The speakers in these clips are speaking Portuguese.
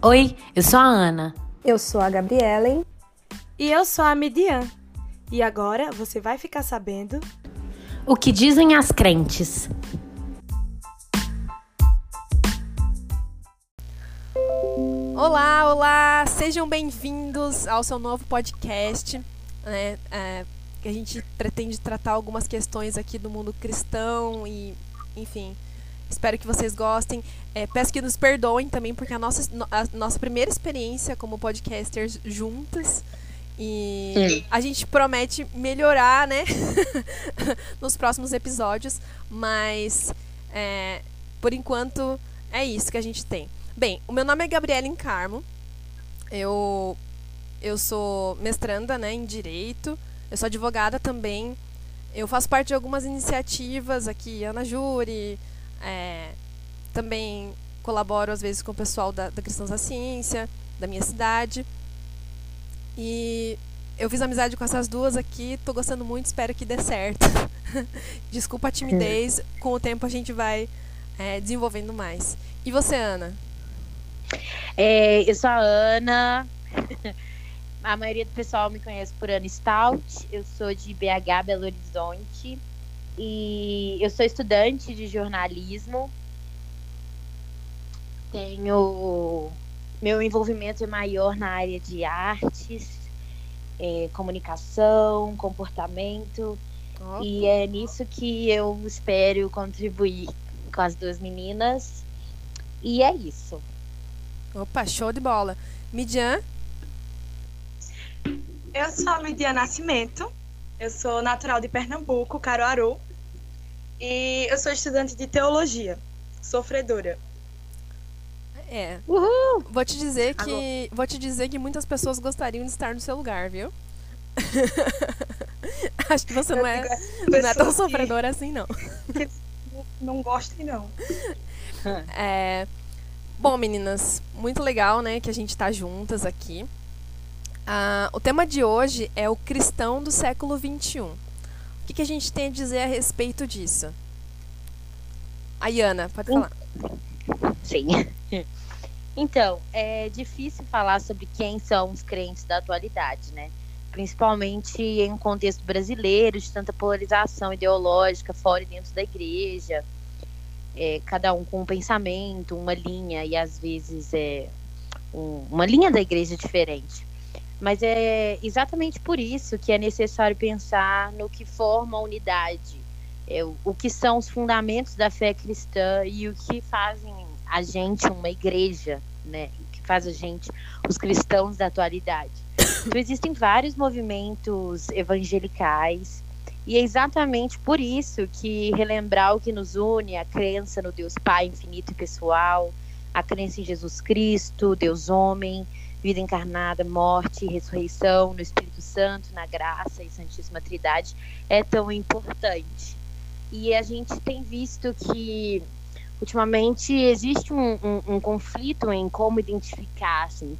Oi, eu sou a Ana. Eu sou a Gabriela. E eu sou a Midian. E agora você vai ficar sabendo o que dizem as crentes. Olá, olá! Sejam bem-vindos ao seu novo podcast, né? É, que a gente pretende tratar algumas questões aqui do mundo cristão e, enfim, espero que vocês gostem. É, peço que nos perdoem também, porque a nossa, a nossa primeira experiência como podcasters juntas. E Sim. a gente promete melhorar, né? nos próximos episódios. Mas, é, por enquanto, é isso que a gente tem. Bem, o meu nome é Gabriela Encarmo. Eu, eu sou mestranda né, em Direito. Eu sou advogada também. Eu faço parte de algumas iniciativas aqui, Ana Júri. É, também colaboro às vezes com o pessoal da, da Cristãos da Ciência, da minha cidade. E eu fiz amizade com essas duas aqui, tô gostando muito, espero que dê certo. Desculpa a timidez, com o tempo a gente vai é, desenvolvendo mais. E você, Ana? É, eu sou a Ana. A maioria do pessoal me conhece por Ana Stout. Eu sou de BH, Belo Horizonte. E eu sou estudante de jornalismo. Tenho. Meu envolvimento é maior na área de artes, é, comunicação, comportamento. E é nisso que eu espero contribuir com as duas meninas. E é isso. Opa, show de bola. Midian? Eu sou a Midian Nascimento. Eu sou natural de Pernambuco, Caruaru. E eu sou estudante de teologia, sofredora. É. Uhul! Vou te dizer que Alô. vou te dizer que muitas pessoas gostariam de estar no seu lugar, viu? Acho que você eu não é, é não é tão sofredora que, assim, não. Que não gostem, não. É, bom, meninas, muito legal, né, que a gente tá juntas aqui. Ah, o tema de hoje é o cristão do século 21 que, que a gente tem a dizer a respeito disso? Ayana, pode falar. Sim. Então, é difícil falar sobre quem são os crentes da atualidade, né? Principalmente em um contexto brasileiro, de tanta polarização ideológica fora e dentro da igreja é, cada um com um pensamento, uma linha, e às vezes é um, uma linha da igreja diferente. Mas é exatamente por isso que é necessário pensar no que forma a unidade, é, o, que são os fundamentos da fé cristã e o que fazem a gente uma igreja, né? O que faz a gente os cristãos da atualidade. Então, existem vários movimentos evangelicais e é exatamente por isso que relembrar o que nos une, a crença no Deus Pai infinito e pessoal, a crença em Jesus Cristo, Deus homem, vida encarnada, morte, ressurreição, no Espírito Santo, na graça e Santíssima Trindade, é tão importante. E a gente tem visto que ultimamente existe um, um, um conflito em como identificar assim,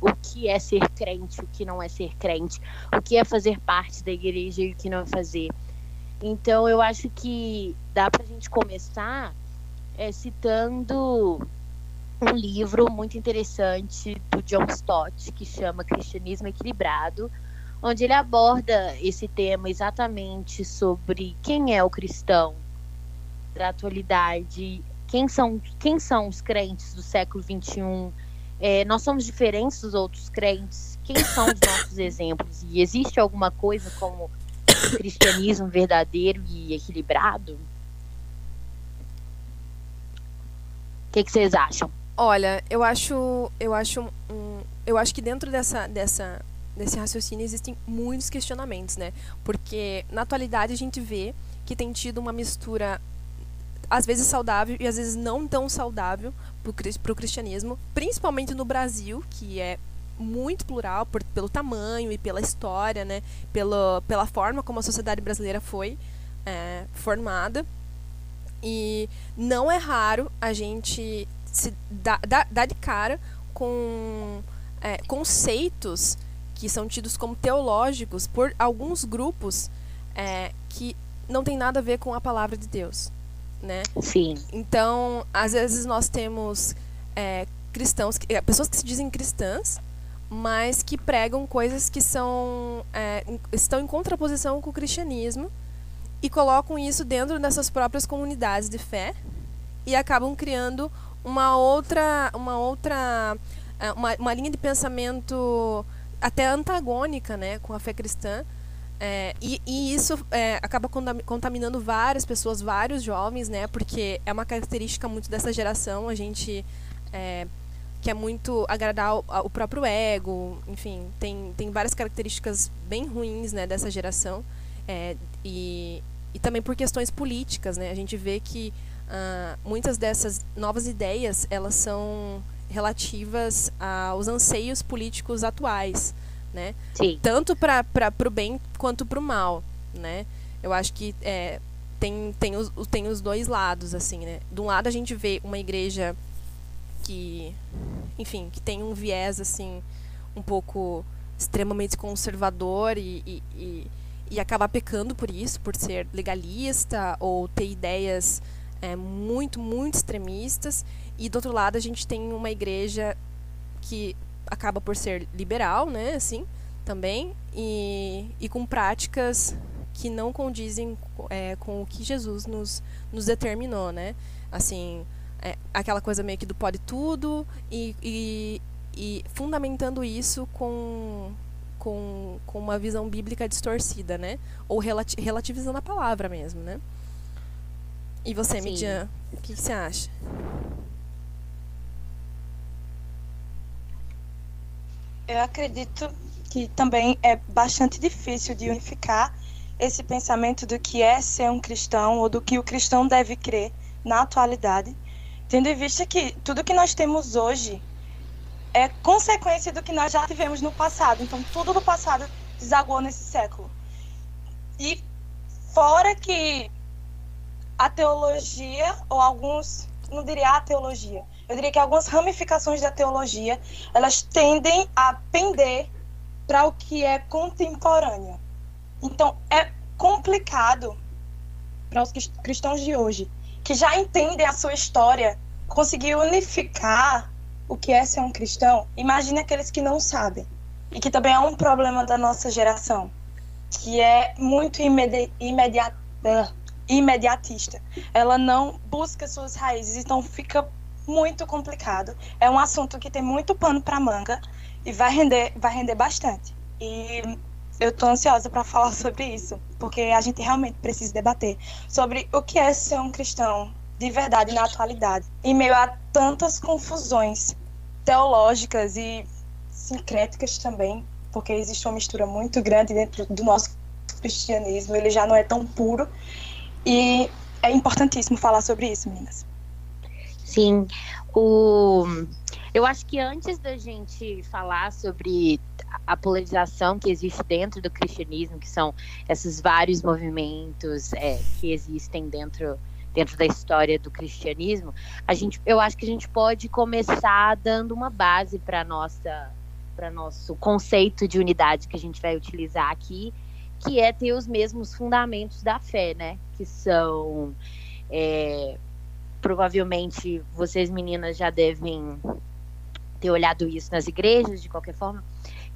o que é ser crente, o que não é ser crente, o que é fazer parte da igreja e o que não é fazer. Então eu acho que dá para a gente começar é, citando um livro muito interessante do John Stott que chama Cristianismo Equilibrado, onde ele aborda esse tema exatamente sobre quem é o cristão da atualidade, quem são, quem são os crentes do século XXI, é, nós somos diferentes dos outros crentes. Quem são os nossos exemplos? E existe alguma coisa como cristianismo verdadeiro e equilibrado? O que, que, vocês acham? Olha, eu acho, eu acho, um, eu acho que dentro dessa, dessa, desse raciocínio existem muitos questionamentos, né? Porque na atualidade a gente vê que tem tido uma mistura às vezes saudável e às vezes não tão saudável para o cristianismo, principalmente no Brasil, que é muito plural por, pelo tamanho e pela história, né? Pela, pela forma como a sociedade brasileira foi é, formada. E não é raro a gente se dar, dar, dar de cara com é, conceitos que são tidos como teológicos por alguns grupos é, que não tem nada a ver com a palavra de Deus né? Sim. Então, às vezes nós temos é, cristãos, é, pessoas que se dizem cristãs, mas que pregam coisas que são é, estão em contraposição com o cristianismo e colocam isso dentro dessas próprias comunidades de fé e acabam criando uma outra uma outra é, uma, uma linha de pensamento até antagônica né com a fé cristã. É, e, e, isso é, acaba contaminando várias pessoas vários jovens né porque é uma característica muito dessa geração a gente é, quer muito agradar o, o, próprio ego enfim tem, tem várias características bem ruins né dessa geração. É, e, e também por questões políticas né a gente vê que uh, muitas dessas novas ideias elas são relativas aos anseios políticos atuais, né? Sim. Tanto para o bem quanto para o mal, né? Eu acho que é, tem, tem, os, tem os dois lados, assim, né? De um lado a gente vê uma igreja que, enfim, que tem um viés, assim, um pouco extremamente conservador e, e, e, e acaba pecando por isso, por ser legalista ou ter ideias é, muito, muito extremistas. E do outro lado a gente tem uma igreja que acaba por ser liberal, né, assim, também, e, e com práticas que não condizem é, com o que Jesus nos, nos determinou, né? Assim, é, aquela coisa meio que do pode tudo e, e, e fundamentando isso com, com, com uma visão bíblica distorcida, né? Ou relati relativizando a palavra mesmo, né? E você, Sim. Midian, o que, que você acha? Eu acredito que também é bastante difícil de unificar esse pensamento do que é ser um cristão ou do que o cristão deve crer na atualidade, tendo em vista que tudo que nós temos hoje é consequência do que nós já tivemos no passado. Então, tudo do passado desagou nesse século. E fora que a teologia, ou alguns, não diria a teologia, eu diria que algumas ramificações da teologia, elas tendem a pender para o que é contemporâneo. Então, é complicado para os cristãos de hoje, que já entendem a sua história, conseguir unificar o que é ser um cristão. Imagine aqueles que não sabem. E que também é um problema da nossa geração, que é muito imedi imediata imediatista. Ela não busca suas raízes, então fica muito complicado. É um assunto que tem muito pano para manga e vai render, vai render bastante. E eu estou ansiosa para falar sobre isso, porque a gente realmente precisa debater sobre o que é ser um cristão de verdade na atualidade, em meio a tantas confusões teológicas e sincréticas também, porque existe uma mistura muito grande dentro do nosso cristianismo, ele já não é tão puro e é importantíssimo falar sobre isso, meninas. Sim. O... Eu acho que antes da gente falar sobre a polarização que existe dentro do cristianismo, que são esses vários movimentos é, que existem dentro, dentro da história do cristianismo, a gente, eu acho que a gente pode começar dando uma base para nossa para nosso conceito de unidade que a gente vai utilizar aqui que é ter os mesmos fundamentos da fé, né? Que são. É, provavelmente vocês meninas já devem ter olhado isso nas igrejas, de qualquer forma,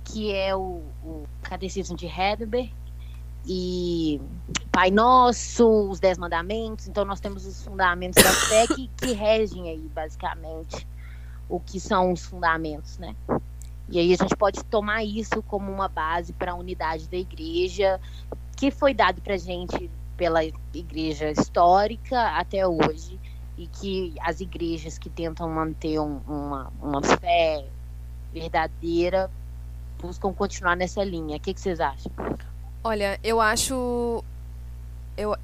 que é o, o Catecismo de Heidelberg e Pai Nosso, os Dez Mandamentos. Então, nós temos os fundamentos da fé que, que regem aí, basicamente, o que são os fundamentos, né? E aí a gente pode tomar isso como uma base para a unidade da igreja, que foi dado para a gente pela igreja histórica até hoje, e que as igrejas que tentam manter um, uma, uma fé verdadeira buscam continuar nessa linha. O que, que vocês acham? Olha, eu acho eu,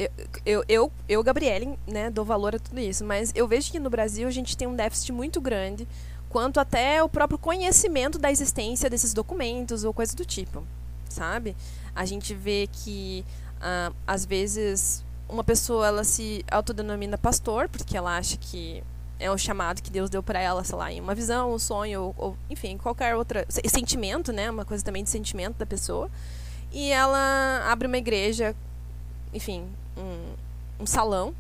eu, eu, eu, Gabriele, né, dou valor a tudo isso, mas eu vejo que no Brasil a gente tem um déficit muito grande quanto até o próprio conhecimento da existência desses documentos ou coisa do tipo, sabe? A gente vê que uh, às vezes uma pessoa ela se autodenomina pastor porque ela acha que é o chamado que Deus deu para ela, sei lá, em uma visão, um sonho ou, ou enfim, qualquer outra sentimento, né? Uma coisa também de sentimento da pessoa. E ela abre uma igreja, enfim, um, um salão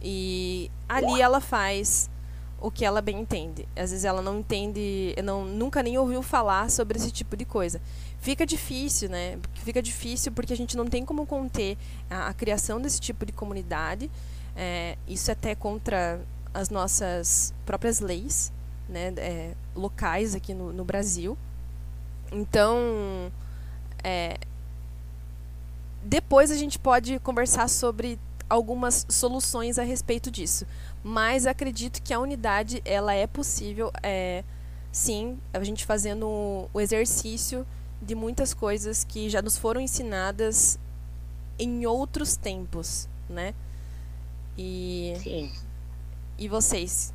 e ali ela faz o que ela bem entende. Às vezes ela não entende, não, nunca nem ouviu falar sobre esse tipo de coisa. Fica difícil, né? Fica difícil porque a gente não tem como conter a, a criação desse tipo de comunidade. É, isso é até contra as nossas próprias leis, né? É, locais aqui no, no Brasil. Então, é, depois a gente pode conversar sobre algumas soluções a respeito disso. Mas acredito que a unidade ela é possível, é, sim, a gente fazendo o exercício de muitas coisas que já nos foram ensinadas em outros tempos, né? E Sim. e vocês?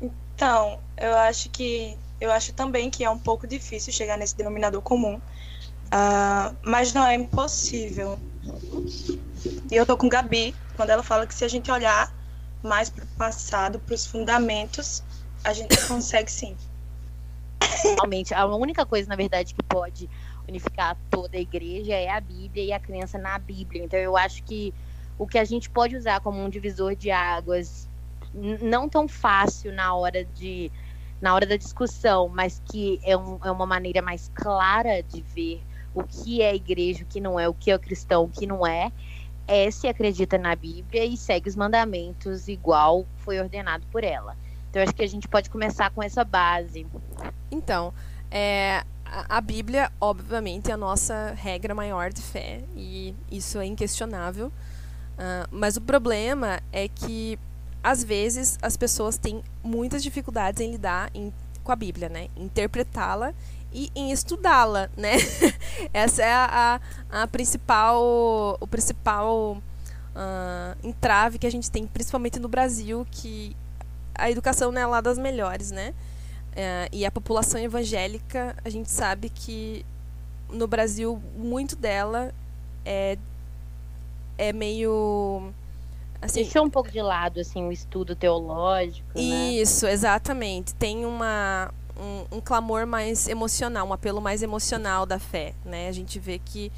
Então, eu acho que eu acho também que é um pouco difícil chegar nesse denominador comum, uh, mas não é impossível. E eu tô com Gabi quando ela fala que se a gente olhar mais para o passado, para os fundamentos, a gente consegue sim. Realmente, a única coisa, na verdade, que pode unificar toda a igreja é a Bíblia e a crença na Bíblia. Então, eu acho que o que a gente pode usar como um divisor de águas, não tão fácil na hora de na hora da discussão, mas que é, um, é uma maneira mais clara de ver o que é igreja, o que não é, o que é cristão, o que não é, é se acredita na Bíblia e segue os mandamentos igual foi ordenado por ela. Então acho que a gente pode começar com essa base. Então, é, a, Bíblia, obviamente, é a nossa regra maior de fé e isso é inquestionável. Uh, mas o problema é que às vezes as pessoas têm muitas dificuldades em lidar em, com a Bíblia, né? Interpretá-la e em estudá-la, né? Essa é a, a, a, principal, o principal uh, entrave que a gente tem, principalmente no Brasil, que a educação não é lá das melhores, né? Uh, e a população evangélica, a gente sabe que no Brasil muito dela é é meio assim, deixou um pouco de lado assim o estudo teológico, né? Isso, né? exatamente. Tem uma um, um, clamor mais emocional, um apelo mais emocional da fé, né? A gente vê que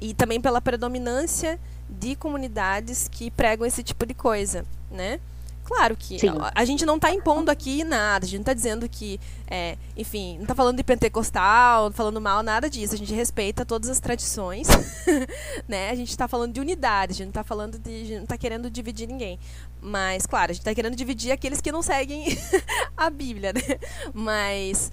e também pela predominância de comunidades que pregam esse tipo de coisa, né? Claro que a, a, gente não está impondo aqui nada, a gente não está dizendo que, é, enfim, não está falando de pentecostal, falando mal, nada disso. A gente respeita todas as tradições, né? A gente está falando de unidade, a gente não está falando de, a gente não está querendo dividir ninguém. Mas, claro, a gente está querendo dividir aqueles que não seguem a Bíblia, né? Mas,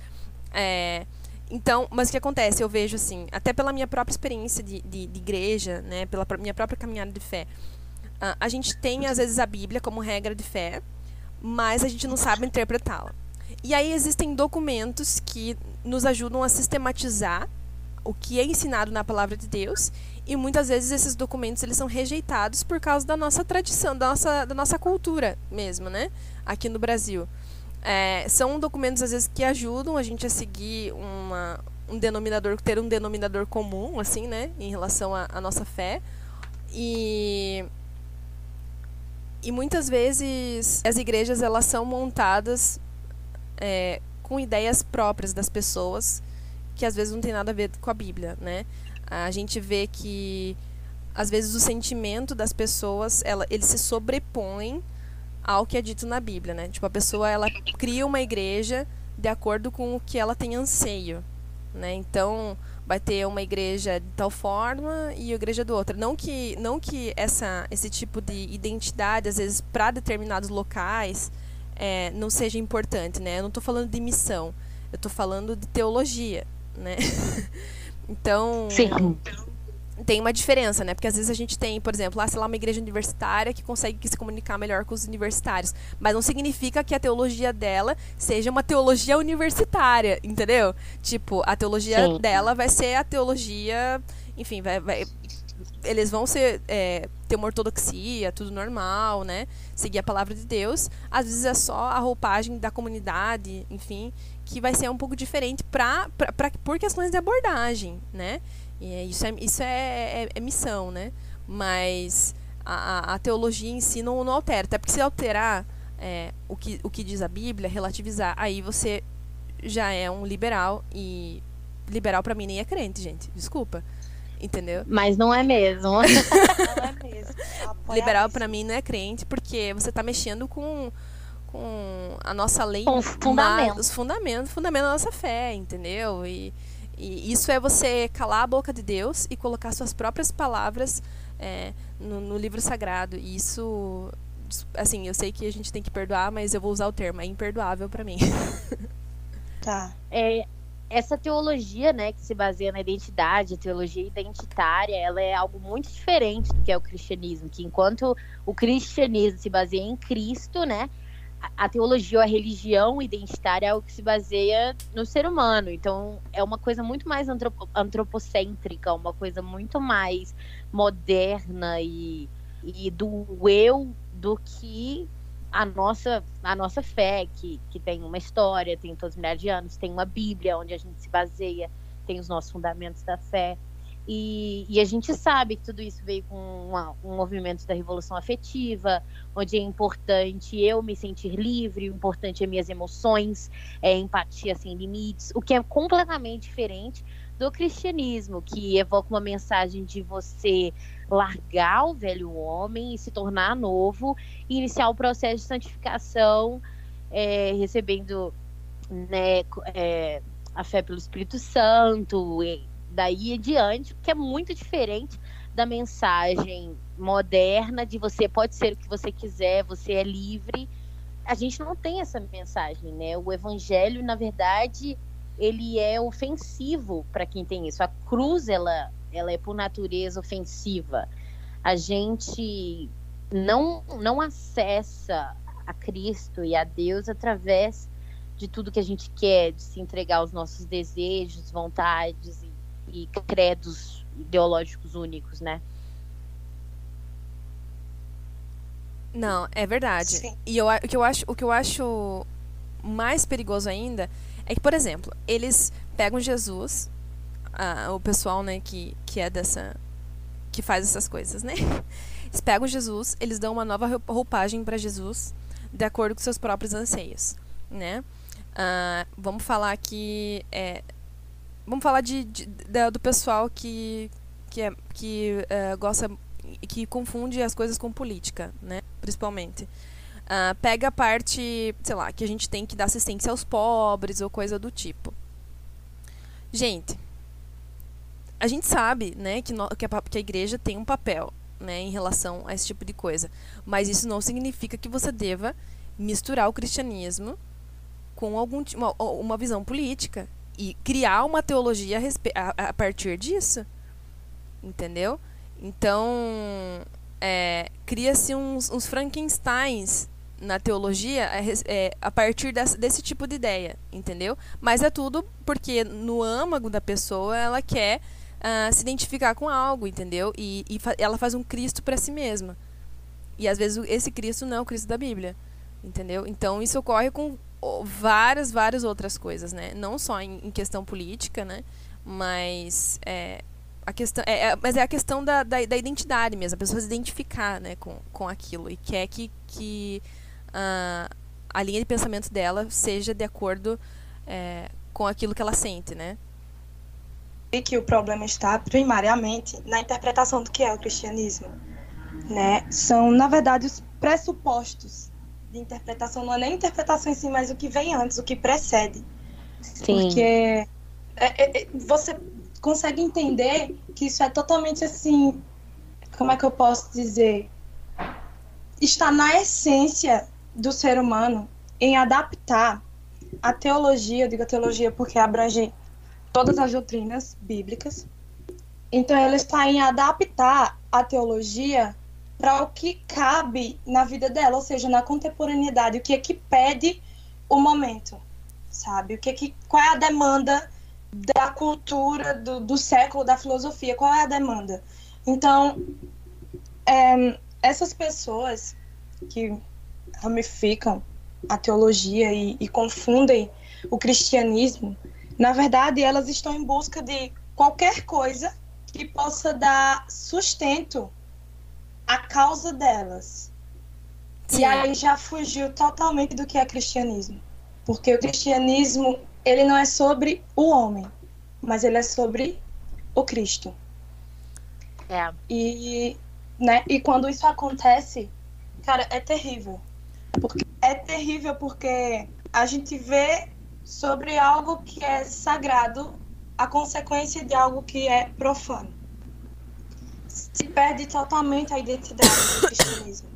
é, então, mas o que acontece? Eu vejo assim, até pela minha própria experiência de, de, de igreja, né? Pela minha própria caminhada de fé a gente tem, às vezes, a Bíblia como regra de fé, mas a gente não sabe interpretá-la. E aí existem documentos que nos ajudam a sistematizar o que é ensinado na palavra de Deus e muitas vezes esses documentos eles são rejeitados por causa da nossa tradição, da nossa, da nossa cultura mesmo, né? Aqui no Brasil. É, são documentos, às vezes, que ajudam a gente a seguir uma, um denominador, ter um denominador comum, assim, né? Em relação à nossa fé. E e muitas vezes as igrejas elas são montadas é, com ideias próprias das pessoas que às vezes não tem nada a ver com a Bíblia, né? A gente vê que às vezes o sentimento das pessoas ela, eles se sobrepõem ao que é dito na Bíblia, né? Tipo a pessoa ela cria uma igreja de acordo com o que ela tem anseio, né? Então vai ter uma igreja de tal forma e a igreja do outra. Não que, não que essa, esse tipo de identidade, às vezes, para determinados locais, é, não seja importante, né? Eu não estou falando de missão, eu estou falando de teologia, né? então, Sim tem uma diferença, né? Porque às vezes a gente tem, por exemplo, lá, sei lá, uma igreja universitária que consegue se comunicar melhor com os universitários. Mas não significa que a teologia dela seja uma teologia universitária, entendeu? Tipo, a teologia Sim. dela vai ser a teologia. Enfim, vai, vai eles vão ser, é, ter uma ortodoxia, tudo normal, né? Seguir a palavra de Deus. Às vezes é só a roupagem da comunidade, enfim, que vai ser um pouco diferente pra, pra, pra, por questões de abordagem, né? E é, isso é, isso é, é, é missão, né? Mas a, a, teologia em si não, não altera. Até porque se alterar é, o, que, o que diz a Bíblia, relativizar, aí você já é um liberal. E liberal para mim nem é crente, gente. Desculpa. Entendeu? Mas não é mesmo. não é mesmo. Liberal para mim não é crente, porque você tá mexendo com com a nossa lei, Com os fundamentos. mas- os fundamentos, fundamento da nossa fé, entendeu? E, e isso é você calar a boca de Deus e colocar suas próprias palavras é, no, no livro sagrado. E isso, assim, eu sei que a gente tem que perdoar, mas eu vou usar o termo, é imperdoável pra mim. Tá. É, essa teologia, né, que se baseia na identidade, a teologia identitária, ela é algo muito diferente do que é o cristianismo, que enquanto o cristianismo se baseia em Cristo, né, a, teologia ou a religião identitária é algo que se baseia no ser humano. Então, é uma coisa muito mais antropo- antropocêntrica, uma coisa muito mais moderna e, e do eu do que a nossa, a nossa fé, que, que tem uma história, tem todos os milhares de anos, tem uma Bíblia onde a gente se baseia, tem os nossos fundamentos da fé. E, e a gente sabe que tudo isso veio com uma- um movimento da revolução afetiva, onde é importante eu me sentir livre, o importante é minhas emoções, é empatia sem limites, o que é completamente diferente do cristianismo, que evoca uma mensagem de você largar o velho homem e se tornar novo e iniciar o processo de santificação, é, recebendo né, é, a fé pelo Espírito Santo, e daí adiante, que é muito diferente da mensagem moderna de você pode ser o que você quiser, você é livre. A gente não tem essa mensagem, né? O evangelho, na verdade, ele é ofensivo para quem tem isso. A cruz, ela, ela é por natureza ofensiva. A gente não, não acessa a Cristo e a Deus através de tudo que a gente quer, de se entregar aos nossos desejos, vontades e, e credos ideológicos únicos, né? Não, é verdade. Sim. E eu, o, que eu acho, o que eu acho mais perigoso ainda é que, por exemplo, eles pegam Jesus, ah, o pessoal, né, que, que é dessa. que faz essas coisas, né? Eles pegam Jesus, eles dão uma nova roupa- roupagem para Jesus, de acordo com seus próprios anseios, né? Ah, vamos falar aqui. é, vamos falar de, de- da- do pessoal que, que, é, que eh, gosta. que confunde as coisas com política, né? Principalmente. Ah, pega a parte, sei lá, que a gente tem que dar assistência aos pobres ou coisa do tipo. Gente, a gente sabe, né, que, no- que, a, que a igreja tem um papel, né, em relação a esse tipo de coisa. Mas isso não significa que você deva misturar o cristianismo com algum uma, uma visão política e criar uma teologia a, a- partir disso. Entendeu? Então, é, cria-se uns, uns Frankensteins na teologia é, a partir dessa- desse tipo de ideia, entendeu? Mas é tudo porque no âmago da pessoa ela quer ah, se identificar com algo, entendeu? E, e fa- ela faz um Cristo para si mesma. E às vezes esse Cristo não é o Cristo da Bíblia, entendeu? Então isso ocorre com várias, várias outras coisas, né? Não só em, em questão política, né? Mas é, a questão, é, é- mas é a questão da, da, da identidade mesmo, a pessoa se identificar né, com, com aquilo e quer que, que ah, a linha de pensamento dela seja de acordo é, com aquilo que ela sente, né? E que o problema está primariamente na interpretação do que é o cristianismo, né? São, na verdade, os pressupostos de interpretação, não é nem interpretação em si, mas o que vem antes, o que precede. Sim. Porque é- é- é- você consegue entender que isso é totalmente assim. Como é que eu posso dizer? Está na essência do ser humano em adaptar a teologia, eu digo a teologia porque abrange todas as doutrinas bíblicas. Então, ela está em adaptar a teologia para o que cabe na vida dela, ou seja, na contemporaneidade, o que é que pede o momento sabe? O que, que qual é a demanda da cultura do, do século da filosofia? Qual é a demanda? Então, é, essas pessoas que ramificam a teologia e, e confundem o cristianismo, na verdade, elas estão em busca de qualquer coisa que possa dar sustento à causa delas. Sim. E aí já fugiu totalmente do que é cristianismo. Porque o cristianismo, ele não é sobre o homem, mas ele é sobre o Cristo. É. E, né, e quando isso acontece, cara, é terrível. Porque é terrível porque a gente vê sobre algo que é sagrado a consequência de algo que é profano. Se perde totalmente a identidade do cristianismo.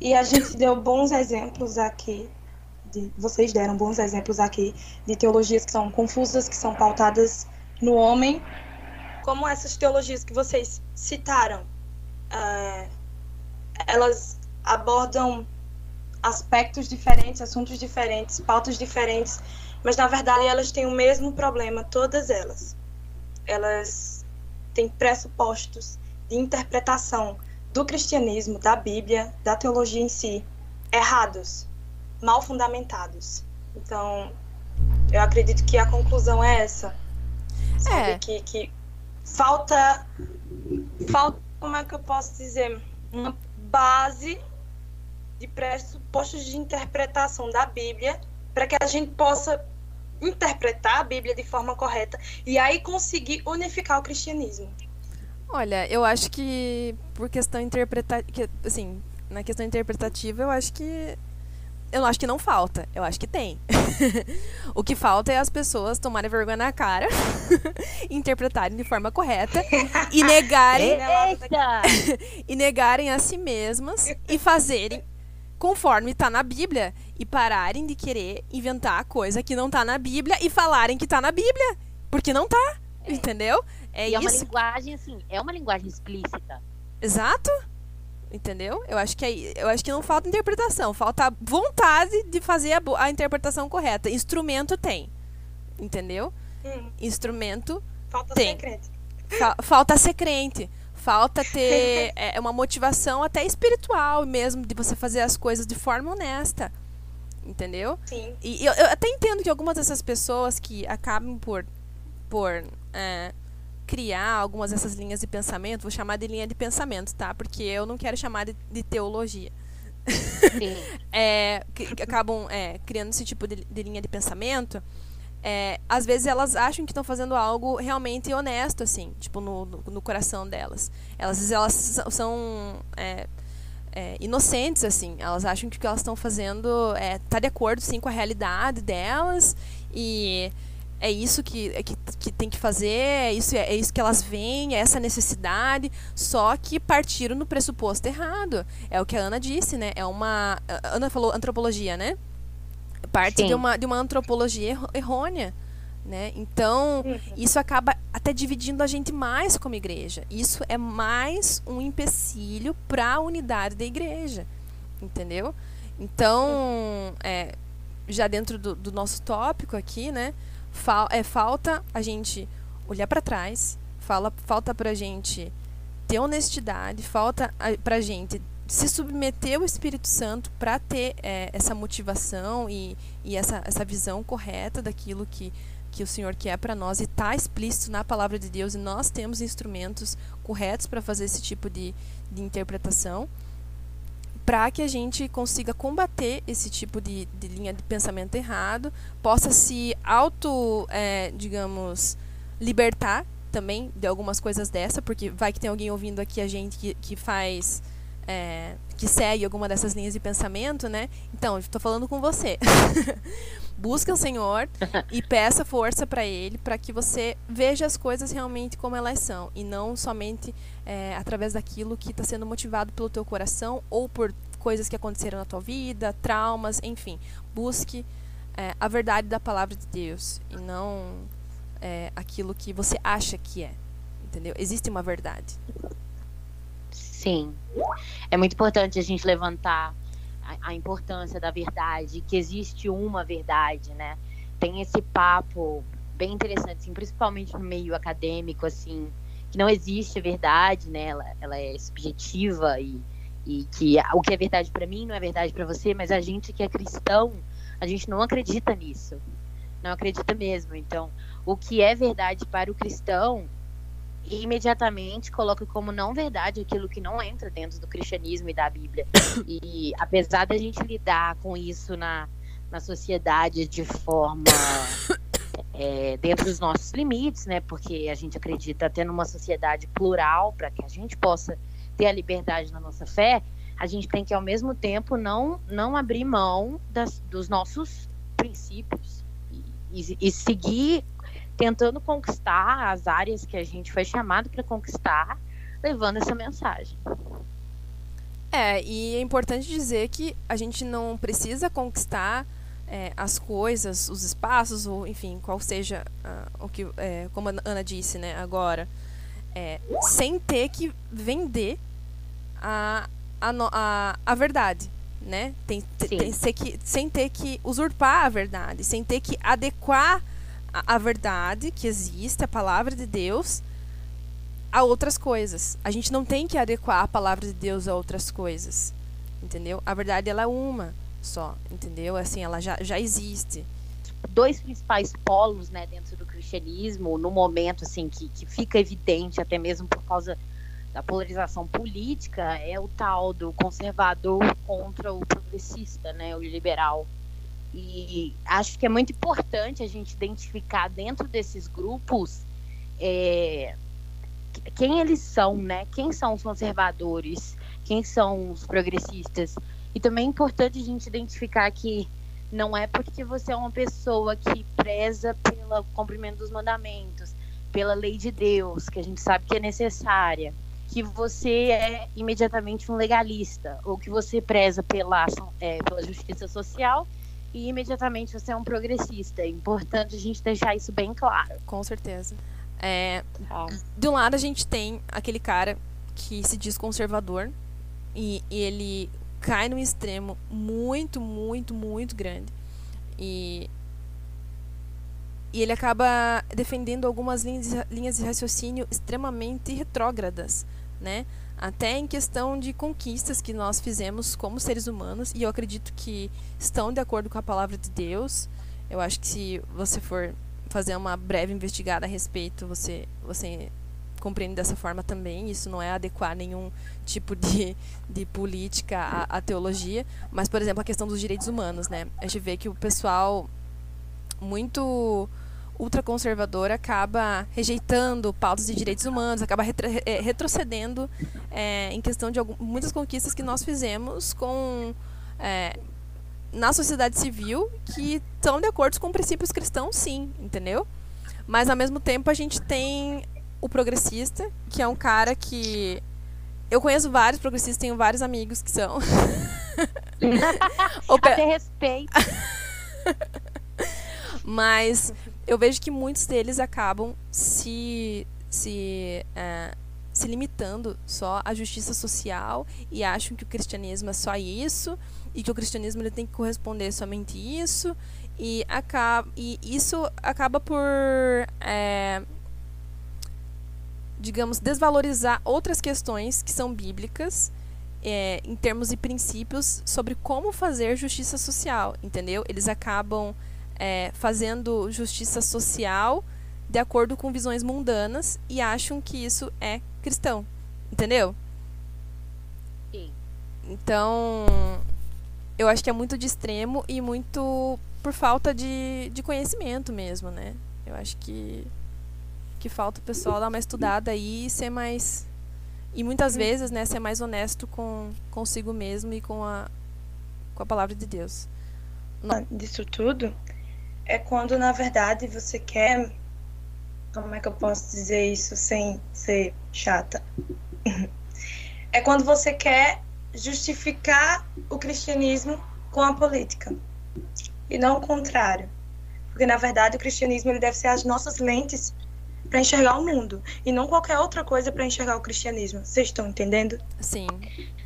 E a gente deu bons exemplos aqui, de, vocês deram bons exemplos aqui de teologias que são confusas, que são pautadas no homem, como essas teologias que vocês citaram. É, elas abordam aspectos diferentes, assuntos diferentes, pautas diferentes, mas na verdade elas têm o mesmo problema, todas elas. Elas têm pressupostos de interpretação do cristianismo, da Bíblia, da teologia em si, errados, mal fundamentados. Então, eu acredito que a conclusão é essa. Sabe? É. Que, que falta. Falta, como é que eu posso dizer? Uma base de pressupostos de interpretação da Bíblia para que a gente possa interpretar a Bíblia de forma correta e aí conseguir unificar o cristianismo. Olha, eu acho que por questão interpretativa, assim, na questão interpretativa, eu acho que eu acho que não falta, eu acho que tem. o que falta é as pessoas tomarem vergonha na cara, interpretarem de forma correta e negarem e negarem a si mesmas e fazerem conforme está na Bíblia e pararem de querer inventar coisa que não está na Bíblia e falarem que está na Bíblia, porque não está, é. entendeu? É, e é uma linguagem assim, é uma linguagem explícita. Exato. Entendeu? Eu acho que é, eu acho que não falta interpretação, falta vontade de fazer a, a interpretação correta. Instrumento tem. Entendeu? Hum. Instrumento falta tem. Ser crente. Fa falta ser crente. Falta ter é, uma motivação até espiritual mesmo de você fazer as coisas de forma honesta. Entendeu? Sim. E eu, eu até entendo que algumas dessas pessoas que acabam por, por é, criar algumas dessas linhas de pensamento, vou chamar de linha de pensamento, tá? Porque eu não quero chamar de, de teologia. é, que, que, acabam é, criando esse tipo de, de linha de pensamento. É, às vezes elas acham que estão fazendo algo realmente honesto, assim, tipo, no, no, no coração delas. Elas, elas são é, é, inocentes, assim. Elas acham que o que elas estão fazendo está é, de acordo, sim, com a realidade delas. E é isso que, é que, que tem que fazer, é isso, é isso que elas veem, é essa necessidade, só que partiram no pressuposto errado. É o que a Ana disse, né? É uma. A Ana falou antropologia, né? Parte de uma, de uma antropologia errônea. Né? Então, isso acaba até dividindo a gente mais como igreja. Isso é mais um empecilho para a unidade da igreja. Entendeu? Então, é, já dentro do, do nosso tópico aqui, né? Fal é, falta a gente olhar para trás, fala, falta para a gente ter honestidade, falta para a gente se submeter ao Espírito Santo para ter é, essa motivação e, e essa, essa visão correta daquilo que, que o Senhor quer para nós. E está explícito na palavra de Deus e nós temos instrumentos corretos para fazer esse tipo de, de interpretação para que a gente consiga combater esse tipo de, de, linha de pensamento errado, possa se auto, é, digamos, libertar também de algumas coisas dessa, porque vai que tem alguém ouvindo aqui a gente que, que faz. É, que segue alguma dessas linhas de pensamento, né? Então, estou falando com você. Busca o Senhor e peça força para Ele para que você veja as coisas realmente como elas são e não somente é, através daquilo que está sendo motivado pelo teu coração ou por coisas que aconteceram na tua vida, traumas, enfim. Busque é, a verdade da palavra de Deus e não é, aquilo que você acha que é. Entendeu? Existe uma verdade. Sim. É muito importante a gente levantar a, importância da verdade, que existe uma verdade, né? Tem esse papo bem interessante, assim, principalmente no meio acadêmico, assim, que não existe verdade, né? Ela, ela é subjetiva e, e que o que é verdade para mim não é verdade para você, mas a gente que é cristão, a gente não acredita nisso. Não acredita mesmo. Então, o que é verdade para o cristão imediatamente coloca como não verdade aquilo que não entra dentro do cristianismo e da Bíblia. E apesar da gente lidar com isso na, na sociedade de forma é, dentro dos nossos limites, né? Porque a gente acredita até numa sociedade plural para que a gente possa ter a liberdade na nossa fé. a gente tem que, ao mesmo tempo, não, não abrir mão das, dos nossos princípios e, e, e seguir tentando conquistar as áreas que a gente foi chamado para conquistar, levando essa mensagem. É, e é importante dizer que a gente não precisa conquistar é, as coisas, os espaços, ou enfim, qual seja uh, o que, é, como a Ana disse, né, agora, é, sem ter que vender a, a, a, a verdade, né? Tem, tem, tem que, sem ter que usurpar a verdade, sem ter que adequar a, verdade que existe, a palavra de Deus, a outras coisas. A gente não tem que adequar a palavra de Deus a outras coisas, entendeu? A verdade ela é uma só, entendeu? Assim, ela já, já existe. Dois principais polos, né, dentro do cristianismo, no momento, assim, que, que fica evidente, até mesmo por causa da polarização política, é o tal do conservador contra o progressista, né, o liberal. E acho que é muito importante a gente identificar dentro desses grupos é, quem eles são, né? Quem são os conservadores, quem são os progressistas. E também é importante a gente identificar que não é porque você é uma pessoa que preza pelo cumprimento dos mandamentos, pela lei de Deus, que a gente sabe que é necessária, que você é imediatamente um legalista, ou que você preza pela, é, pela justiça social e imediatamente você é um progressista. É importante a gente deixar isso bem claro. Com certeza. É, de um lado a gente tem aquele cara que se diz conservador e, e ele cai num extremo muito, muito, muito grande. E, e ele acaba defendendo algumas linhas, linhas de raciocínio extremamente retrógradas, né? Até em questão de conquistas que nós fizemos como seres humanos, e eu acredito que estão de acordo com a palavra de Deus. Eu acho que se você for fazer uma breve investigada a respeito, você, você compreende dessa forma também. Isso não é adequar nenhum tipo de, de política à, à teologia. Mas, por exemplo, a questão dos direitos humanos, né? A gente vê que o pessoal muito ultraconservador acaba rejeitando pautas de direitos humanos, acaba retro, é, retrocedendo é, em questão de algumas, muitas conquistas que nós fizemos com é, na sociedade civil que estão de acordo com princípios cristãos, sim, entendeu? Mas ao mesmo tempo a gente tem o progressista, que é um cara que eu conheço vários progressistas, tenho vários amigos que são. Até respeito. Mas eu vejo que muitos deles acabam se, se, é, se limitando só à justiça social e acham que o cristianismo é só isso e que o cristianismo ele tem que corresponder somente isso e, acaba, e isso acaba por é, digamos desvalorizar outras questões que são bíblicas é, em termos de princípios sobre como fazer justiça social entendeu? Eles acabam é, fazendo justiça social de acordo com visões mundanas e acham que isso é cristão. Entendeu? Sim. Então, eu acho que é muito de extremo e muito por falta de, de conhecimento mesmo, né? Eu acho que, que falta o pessoal dar uma estudada aí e ser mais. E muitas hum. vezes, né, ser mais honesto com consigo mesmo e com a, com a palavra de Deus. Disso tudo, é quando na verdade você quer. Como é que eu posso dizer isso sem ser chata? É quando você quer justificar o cristianismo com a política e não o contrário. Porque na verdade o cristianismo ele deve ser as nossas lentes para enxergar o mundo e não qualquer outra coisa para enxergar o cristianismo. Vocês estão entendendo? Sim.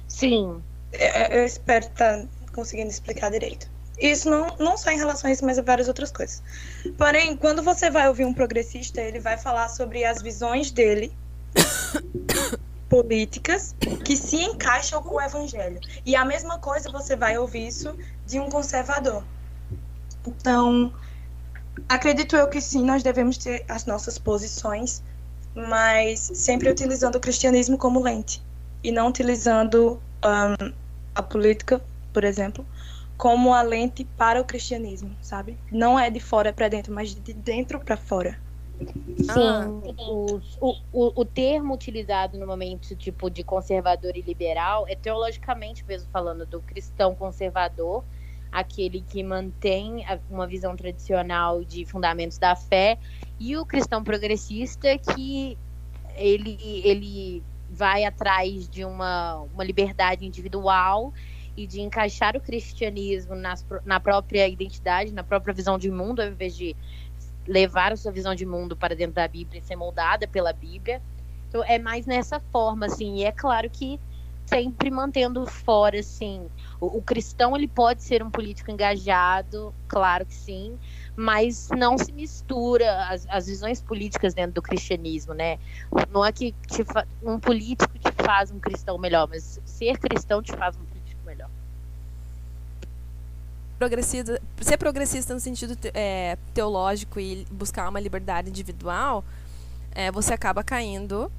Sim. Eu, eu espero estar tá conseguindo explicar direito. Isso não, não só em relação a isso, mas a várias outras coisas. Porém, quando você vai ouvir um progressista, ele vai falar sobre as visões dele políticas que se encaixam com o evangelho. E a mesma coisa você vai ouvir isso de um conservador. Então, acredito eu que sim, nós devemos ter as nossas posições, mas sempre utilizando o cristianismo como lente e não utilizando um, a política, por exemplo, como a lente para o cristianismo, sabe? Não é de fora para dentro, mas de dentro para fora. Sim, os- o, o, o termo utilizado no momento tipo de conservador e liberal é teologicamente mesmo falando do cristão conservador, aquele que mantém a- uma visão tradicional de fundamentos da fé, e o cristão progressista que ele, ele vai atrás de uma, uma liberdade individual e de encaixar o cristianismo nas, na própria identidade, na própria visão de mundo, ao invés de levar a sua visão de mundo para dentro da Bíblia e ser moldada pela Bíblia. Então é mais nessa forma, assim, e é claro que sempre mantendo fora, assim, o, o cristão ele pode ser um político engajado, claro que sim, mas não se mistura as, as visões políticas dentro do cristianismo, né? Não é que fa- um político te faz um cristão melhor, mas ser cristão te faz um. Progressista, ser progressista no sentido é, teológico e buscar uma liberdade individual, é, você acaba caindo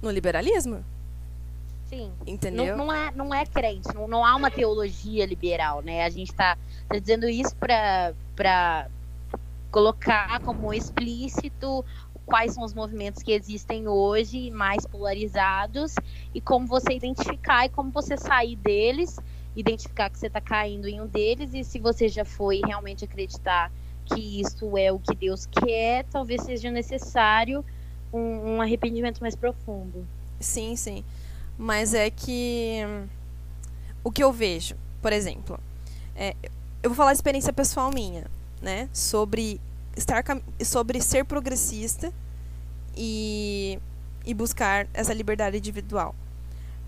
no liberalismo, Sim. entendeu? Não, não é, não é crente, não, não há uma teologia liberal, né? A gente está tá dizendo isso para colocar como explícito quais são os movimentos que existem hoje, mais polarizados, e como você identificar e como você sair deles, identificar que você está caindo em um deles, e se você já foi realmente acreditar que isso é o que Deus quer, talvez seja necessário um, um arrependimento mais profundo. Sim, sim. Mas é que hum, o que eu vejo, por exemplo, é, eu vou falar de experiência pessoal minha, né? Sobre estar sobre ser progressista e, e buscar essa liberdade individual.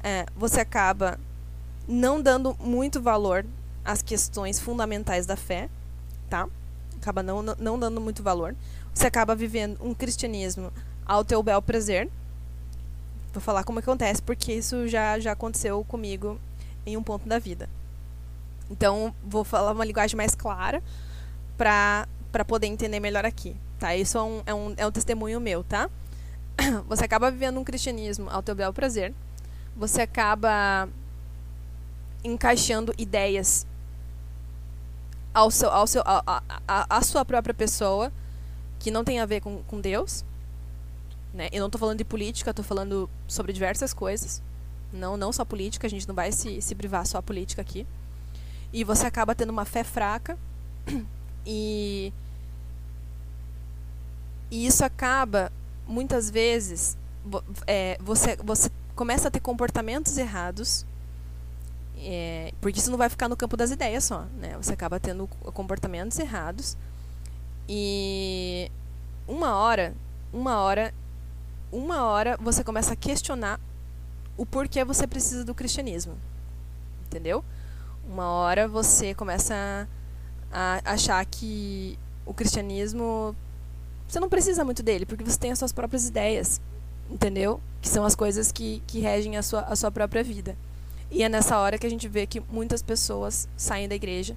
É, você acaba não dando muito valor às questões fundamentais da fé, tá? Acaba não, não- dando muito valor. Você acaba vivendo um cristianismo ao teu bel prazer. Vou falar como acontece, porque isso já, já aconteceu comigo em um ponto da vida. Então, vou falar uma linguagem mais clara para poder entender melhor aqui, tá? Isso é um, é, um, é um testemunho meu, tá? Você acaba vivendo um cristianismo ao teu bel prazer. Você acaba encaixando ideias ao seu, ao seu, a, a, a, sua própria pessoa que não tem a ver com, com Deus. Né? Eu não estou falando de política, estou falando sobre diversas coisas. Não, não só política, a gente não vai se, se privar só a política aqui. E você acaba tendo uma fé fraca e, e isso acaba, muitas vezes, é, você, você começa a ter comportamentos errados é, porque isso não vai ficar no campo das ideias só, né? Você acaba tendo comportamentos errados e uma hora, uma hora, uma hora você começa a questionar o porquê você precisa do cristianismo, entendeu? Uma hora você começa a achar que o cristianismo você não precisa muito dele porque você tem as suas próprias ideias, entendeu? Que são as coisas que, que regem a sua, a sua própria vida. E é nessa hora que a gente vê que muitas pessoas saem da igreja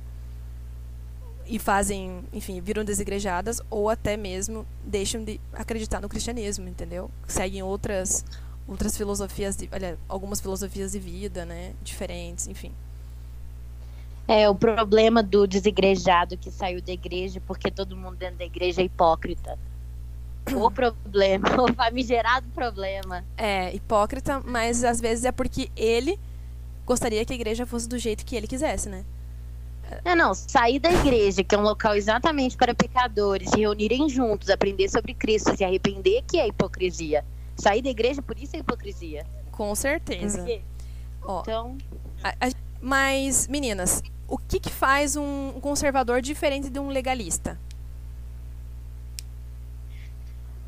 e fazem, enfim, viram desigrejadas ou até mesmo deixam de acreditar no cristianismo, entendeu? Seguem outras outras filosofias, de, olha, algumas filosofias de vida, né, diferentes, enfim. É, o problema do desigrejado que saiu da igreja porque todo mundo dentro da igreja é hipócrita. O problema, o famigerado problema. É hipócrita, mas às vezes é porque ele gostaria que a igreja fosse do jeito que ele quisesse, né? Não, não, sair da igreja, que é um local exatamente para pecadores, se reunirem juntos, aprender sobre Cristo, se arrepender, que é hipocrisia. Sair da igreja, por isso é hipocrisia. Com certeza. Porque- Ó, Então, a- a- mas, meninas, o que, que faz um conservador diferente de um legalista?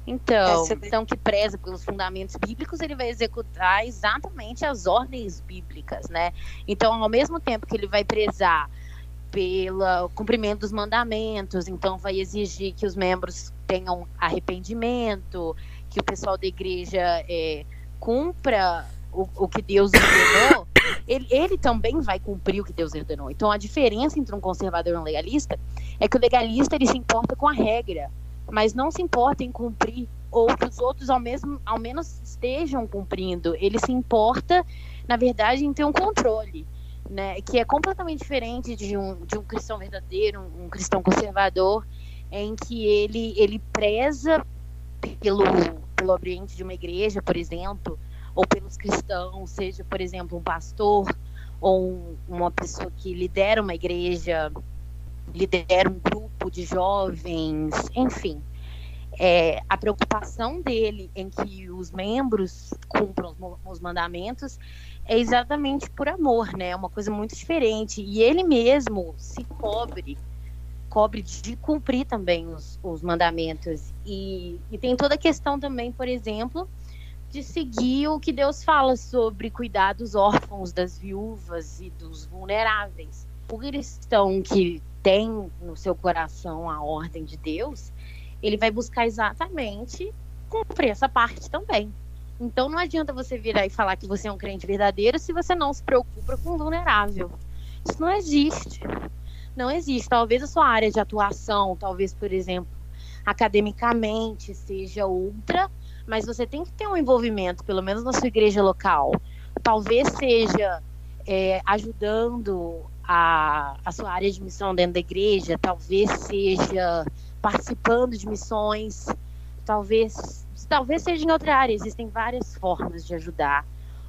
Então, Essa- então que preza pelos fundamentos bíblicos, ele vai executar exatamente as ordens bíblicas, né? Então, ao mesmo tempo que ele vai prezar pelo cumprimento dos mandamentos, então vai exigir que os membros tenham arrependimento, que o pessoal da igreja é, cumpra o, o que Deus ordenou, ele, ele também vai cumprir o que Deus ordenou. Então, a diferença entre um conservador e um legalista é que o legalista ele se importa com a regra, mas não se importa em cumprir ou que os outros ao, mesmo, ao menos estejam cumprindo. Ele se importa, na verdade, em ter um controle, né? Que é completamente diferente de um, de um cristão verdadeiro, um, um cristão conservador, em que ele, ele preza pelo, pelo ambiente de uma igreja, por exemplo, ou pelos cristãos, seja, por exemplo, um pastor ou uma pessoa que lidera uma igreja, lidera um grupo de jovens, enfim. É, a preocupação dele em que os membros cumpram os mandamentos é exatamente por amor, né? É uma coisa muito diferente. E ele mesmo se cobre, cobre de cumprir também os, os mandamentos. E, e tem toda a questão também, por exemplo, de seguir o que Deus fala sobre cuidar dos órfãos, das viúvas e dos vulneráveis. O cristão que tem no seu coração a ordem de Deus, ele vai buscar exatamente cumprir essa parte também. Então não adianta você virar e falar que você é um crente verdadeiro se você não se preocupa com o vulnerável. Isso não existe. Não existe. Talvez a sua área de atuação, talvez, por exemplo, academicamente seja outra, mas você tem que ter um envolvimento, pelo menos na sua igreja local. Talvez seja é, ajudando a, a sua área de missão dentro da igreja, talvez seja participando de missões, talvez, talvez seja em outra área. Existem várias formas de ajudar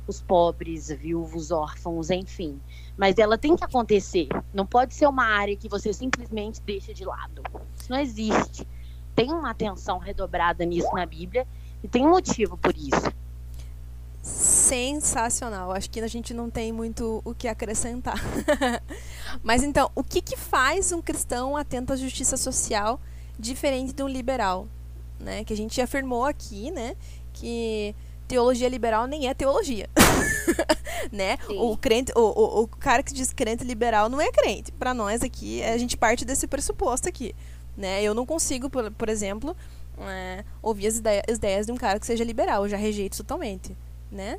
os pobres, viúvos, órfãos, enfim. Mas ela tem que acontecer. Não pode ser uma área que você simplesmente deixa de lado. Isso não existe. Tem uma atenção redobrada nisso na Bíblia e tem um motivo por isso. Sensacional. Acho que a gente não tem muito o que acrescentar. Mas então, o que, que faz um cristão atento à justiça social diferente de um liberal? Né? Que a gente afirmou aqui, né? Que teologia liberal nem é teologia. né? O crente, o, o, o, cara que diz crente liberal não é crente. Para nós aqui, a gente parte desse pressuposto aqui, né? Eu não consigo, por, por exemplo, é, ouvir as ideias, as ideias de um cara que seja liberal, eu já rejeito totalmente, né?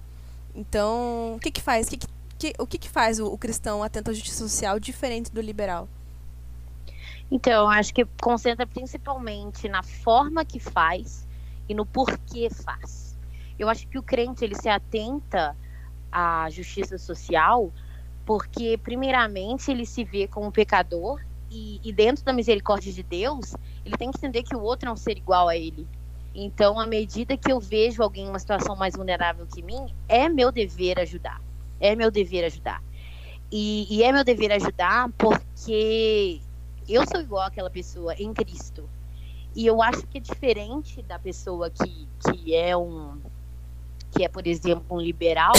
Então, o que que faz? O que, que, o que, que faz o, o cristão atento à justiça social diferente do liberal? Então, acho que concentra principalmente na forma que faz e no porquê faz. Eu acho que o crente ele se atenta à justiça social porque, primeiramente, ele se vê como pecador e, e, dentro da misericórdia de Deus, ele tem que entender que o outro é um ser igual a ele. Então, à medida que eu vejo alguém em uma situação mais vulnerável que mim, é meu dever ajudar. É meu dever ajudar. E, e é meu dever ajudar porque eu sou igual àquela pessoa em Cristo. E eu acho que é diferente da pessoa que, que é um que é, por exemplo, um liberal,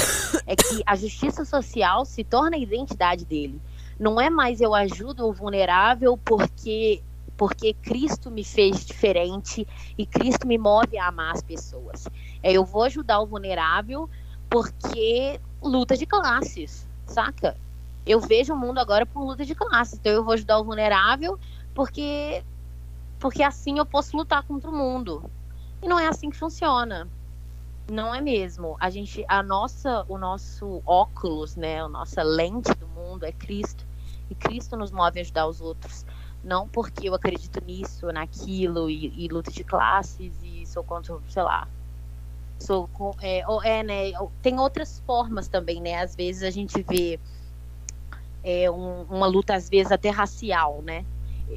é que a justiça social se torna a identidade dele. Não é mais eu ajudo o vulnerável porque porque Cristo me fez diferente e Cristo me move a amar as pessoas. É, eu vou ajudar o vulnerável porque luta de classes, saca? Eu vejo o mundo agora por luta de classes. Então eu vou ajudar o vulnerável porque porque assim eu posso lutar contra o mundo. E não é assim que funciona. Não é mesmo. A gente a nossa o nosso óculos, né, a nossa lente do mundo é Cristo. E Cristo nos move a ajudar os outros. Não porque eu acredito nisso, naquilo, e, e luta de classes, e sou contra, sei lá. Sou, é, é, né, tem outras formas também, né? Às vezes a gente vê é, um, uma luta, às vezes, até racial, né?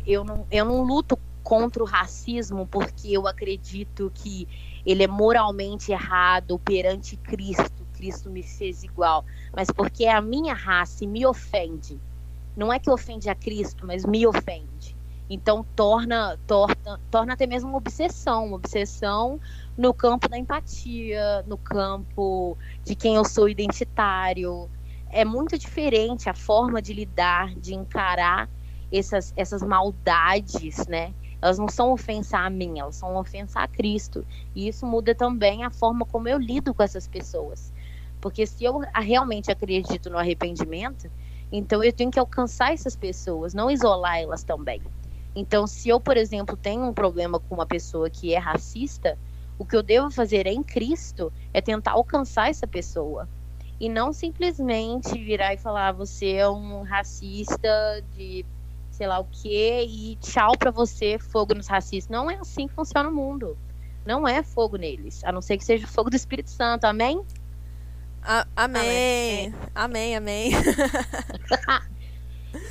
Eu não, eu não luto contra o racismo porque eu acredito que ele é moralmente errado perante Cristo. Cristo me fez igual, mas porque a minha raça me ofende não é que ofende a Cristo, mas me ofende. Então torna, torna, torna até mesmo uma obsessão, uma obsessão no campo da empatia, no campo de quem eu sou identitário. É muito diferente a forma de lidar, de encarar essas, essas maldades, né? Elas não são ofensa a mim, elas são ofensa a Cristo. E isso muda também a forma como eu lido com essas pessoas. Porque se eu realmente acredito no arrependimento, então eu tenho que alcançar essas pessoas, não isolar elas também. Então, se eu, por exemplo, tenho um problema com uma pessoa que é racista, o que eu devo fazer em Cristo é tentar alcançar essa pessoa. E não simplesmente virar e falar, você é um racista de sei lá o quê, e tchau para você, fogo nos racistas. Não é assim que funciona o mundo. Não é fogo neles, a não ser que seja fogo do Espírito Santo. Amém? A amém. Amém, amém.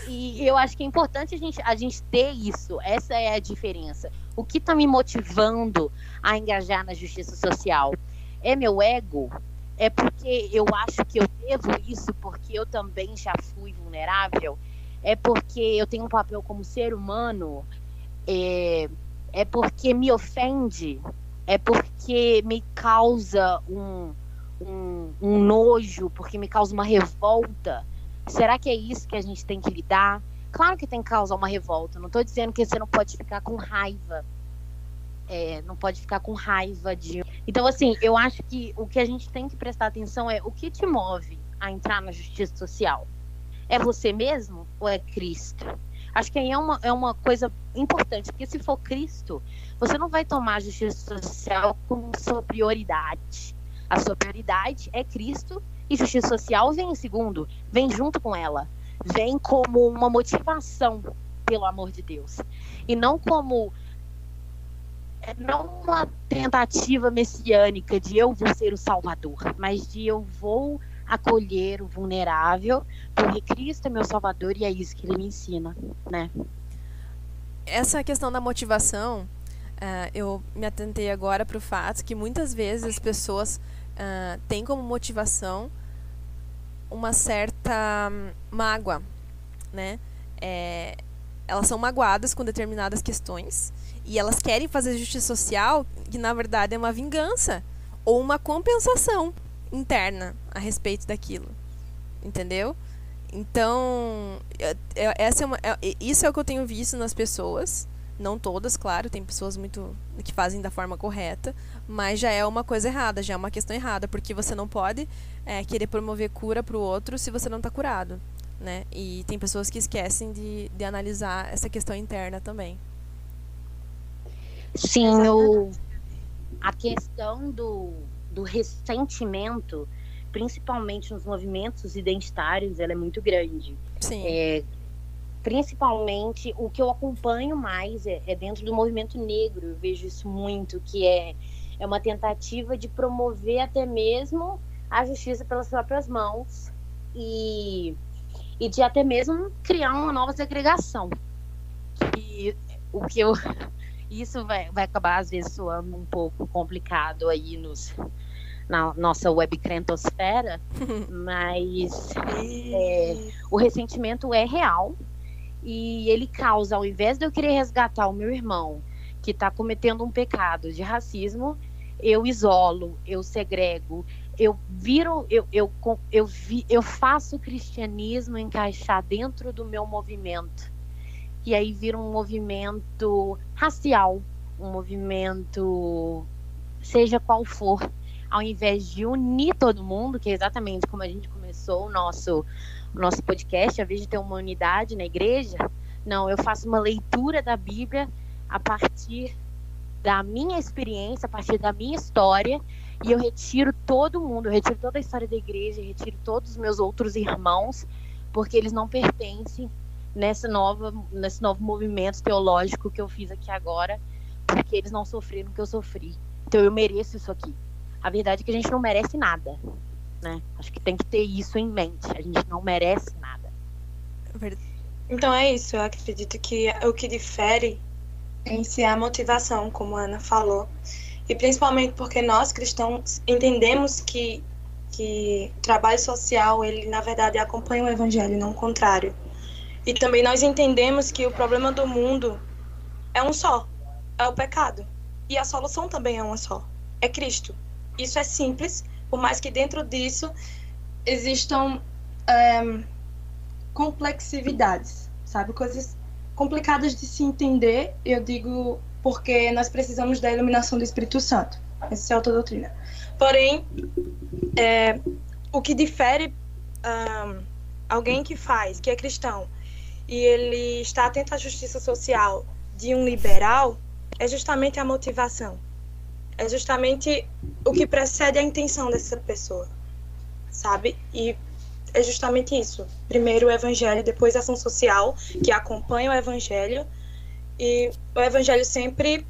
e eu acho que é importante a gente, a gente ter isso. Essa é a diferença. O que está me motivando a engajar na justiça social? É meu ego? É porque eu acho que eu devo isso porque eu também já fui vulnerável? É porque eu tenho um papel como ser humano? É, é porque me ofende? É porque me causa um, um, um nojo? Porque me causa uma revolta? Será que é isso que a gente tem que lidar? Claro que tem que causar uma revolta. Não estou dizendo que você não pode ficar com raiva. É, não pode ficar com raiva de. Então, assim, eu acho que o que a gente tem que prestar atenção é o que te move a entrar na justiça social. É você mesmo ou é Cristo? Acho que aí é uma, é uma coisa importante, porque se for Cristo, você não vai tomar a justiça social como sua prioridade. A sua prioridade é Cristo e justiça social vem em segundo, vem junto com ela vem como uma motivação pelo amor de Deus e não como é, não uma tentativa messiânica de eu vou ser o salvador, mas de eu vou acolher o vulnerável, porque Cristo é meu salvador e é isso que ele me ensina, né? Essa questão da motivação, uh, eu me atentei agora para o fato que muitas vezes as pessoas uh, têm como motivação uma certa hum, mágoa, né? É, elas são magoadas com determinadas questões e elas querem fazer justiça social, que na verdade é uma vingança ou uma compensação interna a respeito daquilo, entendeu? Então, essa é uma, isso é o que eu tenho visto nas pessoas não todas, claro, tem pessoas muito que fazem da forma correta, mas já é uma coisa errada, já é uma questão errada, porque você não pode é, querer promover cura para o outro se você não está curado, né? E tem pessoas que esquecem de, de analisar essa questão interna também. Sim, o, a questão do, do ressentimento, principalmente nos movimentos identitários, ela é muito grande. Sim. É, principalmente o que eu acompanho mais é, é, dentro do movimento negro. Eu vejo isso muito, que é, é uma tentativa de promover até mesmo a justiça pelas próprias mãos e, e de até mesmo criar uma nova segregação. Que, o que eu isso vai, vai acabar às vezes soando um pouco complicado aí nos na nossa web crentosfera, mas é, o ressentimento é real, e ele causa, ao invés de eu querer resgatar o meu irmão que está cometendo um pecado de racismo, eu isolo, eu segrego, eu viro, eu, eu, eu, eu faço o cristianismo encaixar dentro do meu movimento. E aí vira um movimento racial, um movimento, seja qual for, ao invés de unir todo mundo, que é exatamente como a gente começou o nosso o nosso podcast, ao invés de ter uma unidade na igreja, não, eu faço uma leitura da Bíblia a partir da minha experiência, a partir da minha história, e eu retiro todo mundo, eu retiro toda a história da igreja, eu retiro todos os meus outros irmãos, porque eles não pertencem nessa nova, nesse novo movimento teológico que eu fiz aqui agora, porque eles não sofreram o que eu sofri. Então eu mereço isso aqui. A verdade é que a gente não merece nada né? Acho que tem que ter isso em mente. A gente não merece nada. Então é isso. Eu acredito que o que difere é a motivação, como a Ana falou. E principalmente porque nós cristãos entendemos que que o trabalho social, ele na verdade acompanha o evangelho, não o contrário. E também nós entendemos que o problema do mundo é um só, é o pecado. E a solução também é uma só, é Cristo. Isso é simples, por mais que dentro disso existam é, complexividades, sabe? Coisas complicadas de se entender, eu digo porque nós precisamos da iluminação do Espírito Santo. Essa é a autodoutrina. Porém, é, o que difere um, alguém que faz, que é cristão, e ele está atento à justiça social de um liberal, é justamente a motivação é justamente o que precede a intenção dessa pessoa, sabe? E é justamente isso. Primeiro o evangelho, depois a ação social, que acompanha o evangelho. E o evangelho sempre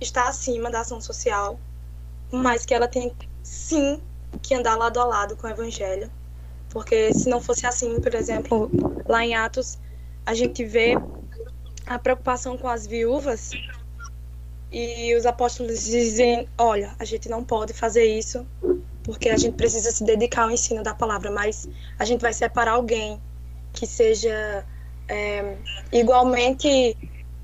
está acima da ação social, mas que ela tem sim que andar lado a lado com o evangelho. Porque se não fosse assim, por exemplo, lá em Atos, a gente vê a preocupação com as viúvas e os apóstolos dizem: olha, a gente não pode fazer isso porque a gente precisa se dedicar ao ensino da palavra, mas a gente vai separar alguém que seja é, igualmente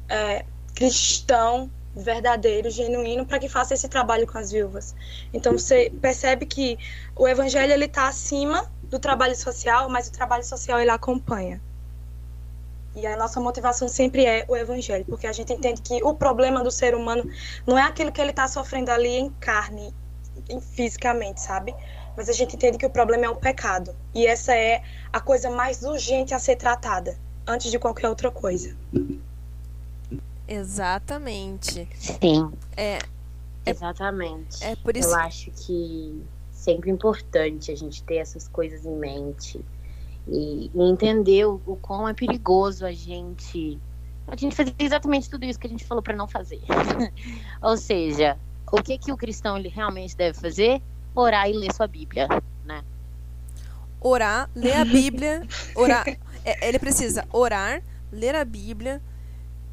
é, cristão, verdadeiro, genuíno, para que faça esse trabalho com as viúvas. Então você percebe que o evangelho ele está acima do trabalho social, mas o trabalho social ele acompanha. E a nossa motivação sempre é o evangelho, porque a gente entende que o problema do ser humano não é aquilo que ele está sofrendo ali em carne, fisicamente, sabe? Mas a gente entende que o problema é o pecado. E essa é a coisa mais urgente a ser tratada, antes de qualquer outra coisa. Exatamente. Sim. É, Exatamente. é por isso Eu acho que sempre importante a gente ter essas coisas em mente e, e entender o, o quão é perigoso a gente a gente fazer exatamente tudo isso que a gente falou para não fazer. Ou seja, o que que o cristão ele realmente deve fazer? Orar e ler sua Bíblia, né? orar, ler a Bíblia, orar. é, ele precisa orar, ler a Bíblia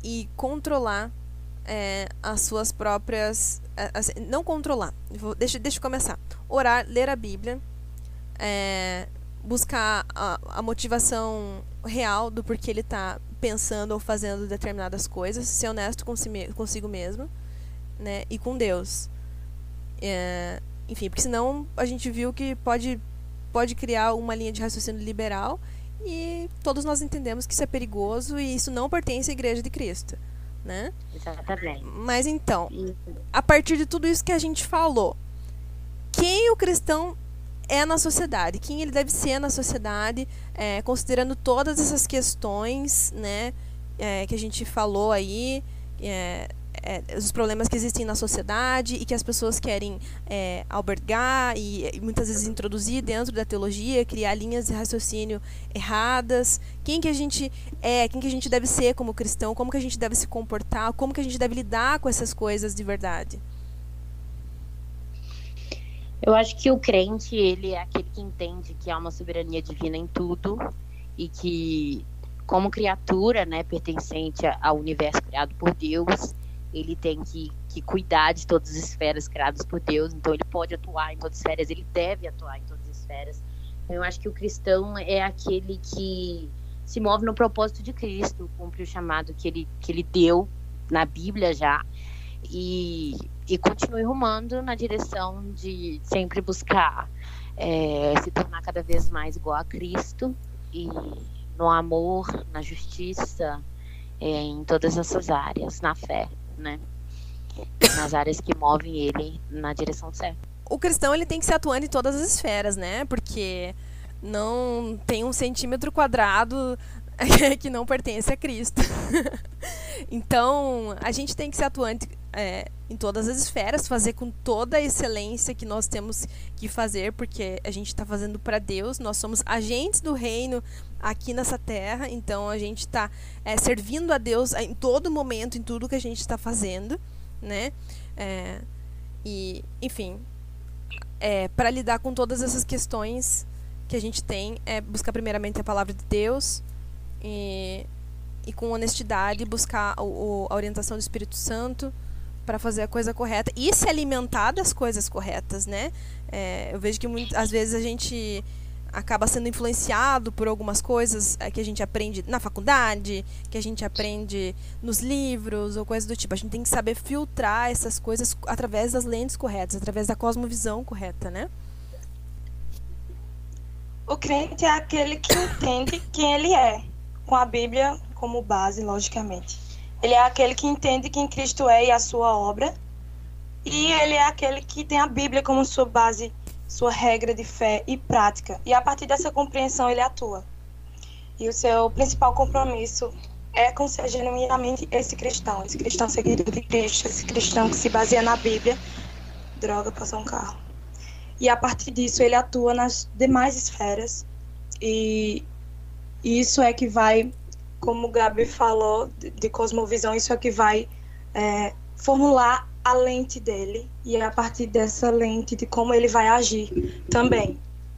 e controlar é, as suas próprias. é, assim, não controlar. Vou- deixa, deixa eu começar. Orar, ler a Bíblia, é, buscar a, a motivação real do porquê ele está pensando ou fazendo determinadas coisas, ser honesto com si me- consigo mesmo, né? E com Deus. É, enfim, porque senão a gente viu que pode pode criar uma linha de raciocínio liberal e todos nós entendemos que isso é perigoso e isso não pertence à Igreja de Cristo, né? Exatamente. Mas então, a partir de tudo isso que a gente falou, quem o cristão é na sociedade, quem ele deve ser na sociedade, é, considerando todas essas questões, né, é, que a gente falou aí, é, é, os problemas que existem na sociedade e que as pessoas querem é, albergar e, e muitas vezes introduzir dentro da teologia, criar linhas de raciocínio erradas. Quem que a gente é, quem que a gente deve ser como cristão, como que a gente deve se comportar, como que a gente deve lidar com essas coisas de verdade. Eu acho que o crente, ele é aquele que entende que há uma soberania divina em tudo e que, como criatura, né, pertencente ao universo criado por Deus, ele tem que, que cuidar de todas as esferas criadas por Deus, então ele pode atuar em todas as esferas, ele deve atuar em todas as esferas. Então, eu acho que o cristão é aquele que se move no propósito de Cristo, cumpre o chamado que ele, que ele deu na Bíblia já, e, e continue rumando na direção de sempre buscar é, se tornar cada vez mais igual a Cristo e no amor, na justiça, é, em todas essas áreas, na fé, né? Nas áreas que movem ele na direção certa. O cristão ele tem que ser atuante em todas as esferas, né? Porque não tem um centímetro quadrado que não pertence a Cristo. então, a gente tem que ser atuante é, em todas as esferas, fazer com toda a excelência que nós temos que fazer, porque a gente está fazendo para Deus, nós somos agentes do reino aqui nessa terra, então a gente está é, servindo a Deus em todo momento, em tudo que a gente está fazendo, né? É, e, enfim, é, para lidar com todas essas questões que a gente tem, é buscar primeiramente a palavra de Deus e, e com honestidade buscar o, o- a orientação do Espírito Santo para fazer a coisa correta e se alimentar das coisas corretas, né? É, eu vejo que muito, às vezes a gente acaba sendo influenciado por algumas coisas é, que a gente aprende na faculdade, que a gente aprende nos livros ou coisas do tipo. A gente tem que saber filtrar essas coisas através das lentes corretas, através da cosmovisão correta, né? O crente é aquele que entende quem ele é, com a Bíblia como base, logicamente. Ele é aquele que entende quem Cristo é e a sua obra. E ele é aquele que tem a Bíblia como sua base, sua regra de fé e prática. E a partir dessa compreensão ele atua. E o seu principal compromisso é com ser genuinamente esse cristão, esse cristão seguidor de Cristo, esse cristão que se baseia na Bíblia. Droga, passou um carro. E a partir disso ele atua nas demais esferas. E isso é que vai, como o Gabi falou, de, de cosmovisão, isso é que vai é, formular a lente dele. E é a partir dessa lente de como ele vai agir também.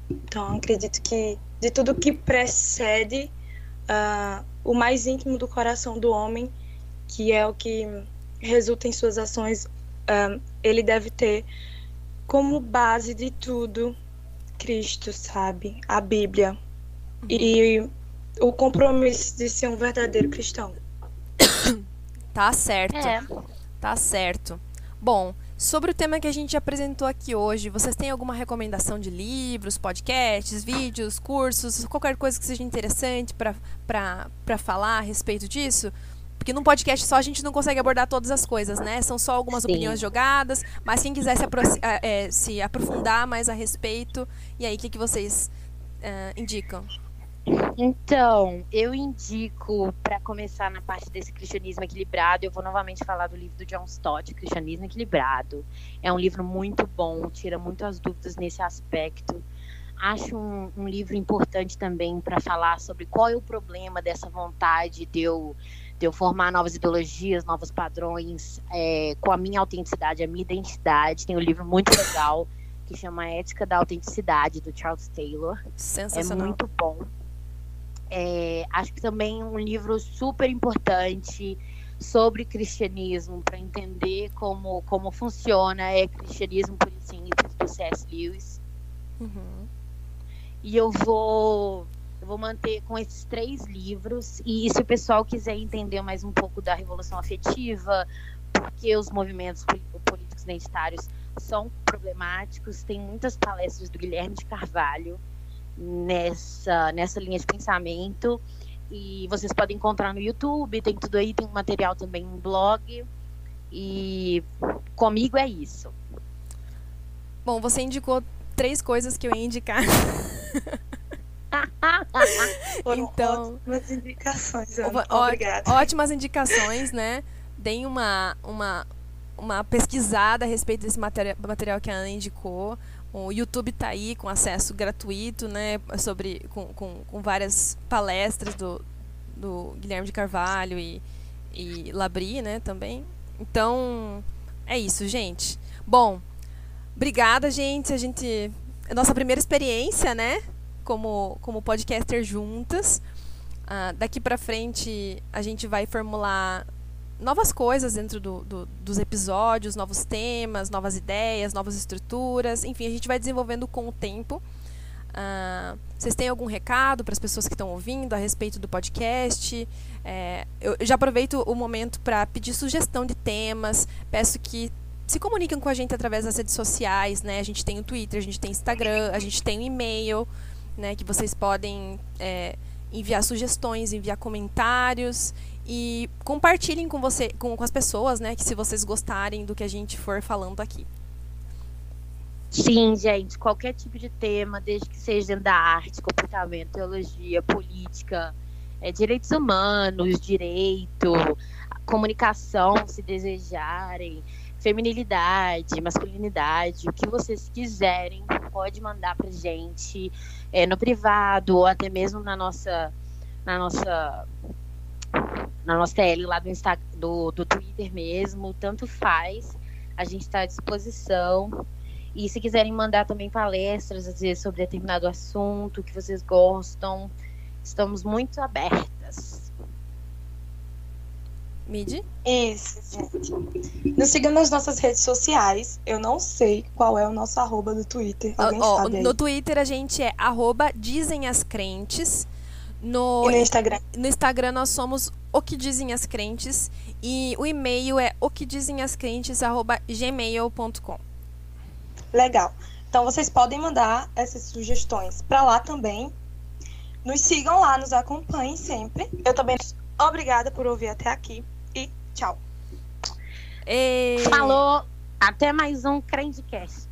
Então, acredito que de tudo que precede ah, o mais íntimo do coração do homem, que é o que resulta em suas ações, um, ele deve ter como base de tudo Cristo, sabe? A Bíblia. E o compromisso de ser um verdadeiro cristão. Tá certo. É. Tá certo. Bom, sobre o tema que a gente apresentou aqui hoje, vocês têm alguma recomendação de livros, podcasts, vídeos, cursos, qualquer coisa que seja interessante para falar a respeito disso? Porque num podcast só a gente não consegue abordar todas as coisas, né? São só algumas Sim. opiniões jogadas, mas quem quiser se, apro- eh, eh, se aprofundar mais a respeito, e aí, o que, que vocês eh, indicam? Então, eu indico, para começar na parte desse cristianismo equilibrado, eu vou novamente falar do livro do John Stott, Cristianismo Equilibrado. É um livro muito bom, tira muitas dúvidas nesse aspecto. Acho um, um livro importante também para falar sobre qual é o problema dessa vontade de eu, de eu formar novas ideologias, novos padrões, é, com a minha autenticidade, a minha identidade. Tem um livro muito legal que chama Ética da Autenticidade, do Charles Taylor. É Sensacional. muito bom. É, acho que também um livro super importante sobre cristianismo para entender como, como funciona é cristianismo por simples do C.S. Lewis Uhum. e eu vou eu vou manter com esses três livros e se o pessoal quiser entender mais um pouco da revolução afetiva porque os movimentos políticos identitários são problemáticos tem muitas palestras do Guilherme de Carvalho nessa nessa linha de pensamento e vocês podem encontrar no YouTube tem tudo aí tem um material também no blog e comigo é isso Bom, você indicou três coisas que eu ia indicar. Foram Então- ótimas indicações, Ana. Obrigada. Ótimas indicações, né? Deem uma, uma, uma pesquisada a respeito desse material, material que a Ana indicou. O YouTube tá aí com acesso gratuito, né? Sobre, com, com, com várias palestras do, do Guilherme de Carvalho e, e Labri, né? Também. Então, é isso, gente. Bom, obrigada, gente. A gente. É nossa primeira experiência, né? Como, como podcaster juntas. Ah, daqui pra frente a gente vai formular novas coisas dentro do, do- dos episódios, novos temas, novas ideias, novas estruturas. Enfim, a gente vai desenvolvendo com o tempo. Ah, vocês têm algum recado para as pessoas que estão ouvindo a respeito do podcast? É, eu já aproveito o momento para pedir sugestão de temas. Peço que se comuniquem com a gente através das redes sociais, né? A gente tem o Twitter, a gente tem Instagram, a gente tem o e-mail, né? Que vocês podem é, enviar sugestões, enviar comentários e compartilhem com você, com, com as pessoas, né? Que se vocês gostarem do que a gente for falando aqui. Sim, gente, qualquer tipo de tema, desde que seja dentro da arte, comportamento, teologia, política, é, direitos humanos, direito, comunicação, se desejarem, feminilidade, masculinidade, o que vocês quiserem, pode mandar pra gente é, no privado ou até mesmo na nossa na nossa na nossa TL lá do, Insta, do, do Twitter mesmo, tanto faz. A gente está à disposição. E se quiserem mandar também palestras, às vezes, sobre determinado assunto que vocês gostam, estamos muito abertas. Midi? Isso, gente. Nos sigam nas nossas redes sociais. Eu não sei qual é o nosso arroba do Twitter. Alguém Ó, sabe aí? no Twitter a gente é arroba dizem as crentes. No, E no Instagram. no Instagram nós somos o que dizem as crentes. E o e-mail é o que dizem as crentes arroba gmail.com. Legal. Então vocês podem mandar essas sugestões para lá também. Nos sigam lá, nos acompanhem sempre. Eu também. Obrigada por ouvir até aqui e tchau. E... Falou, até mais um Crendcast.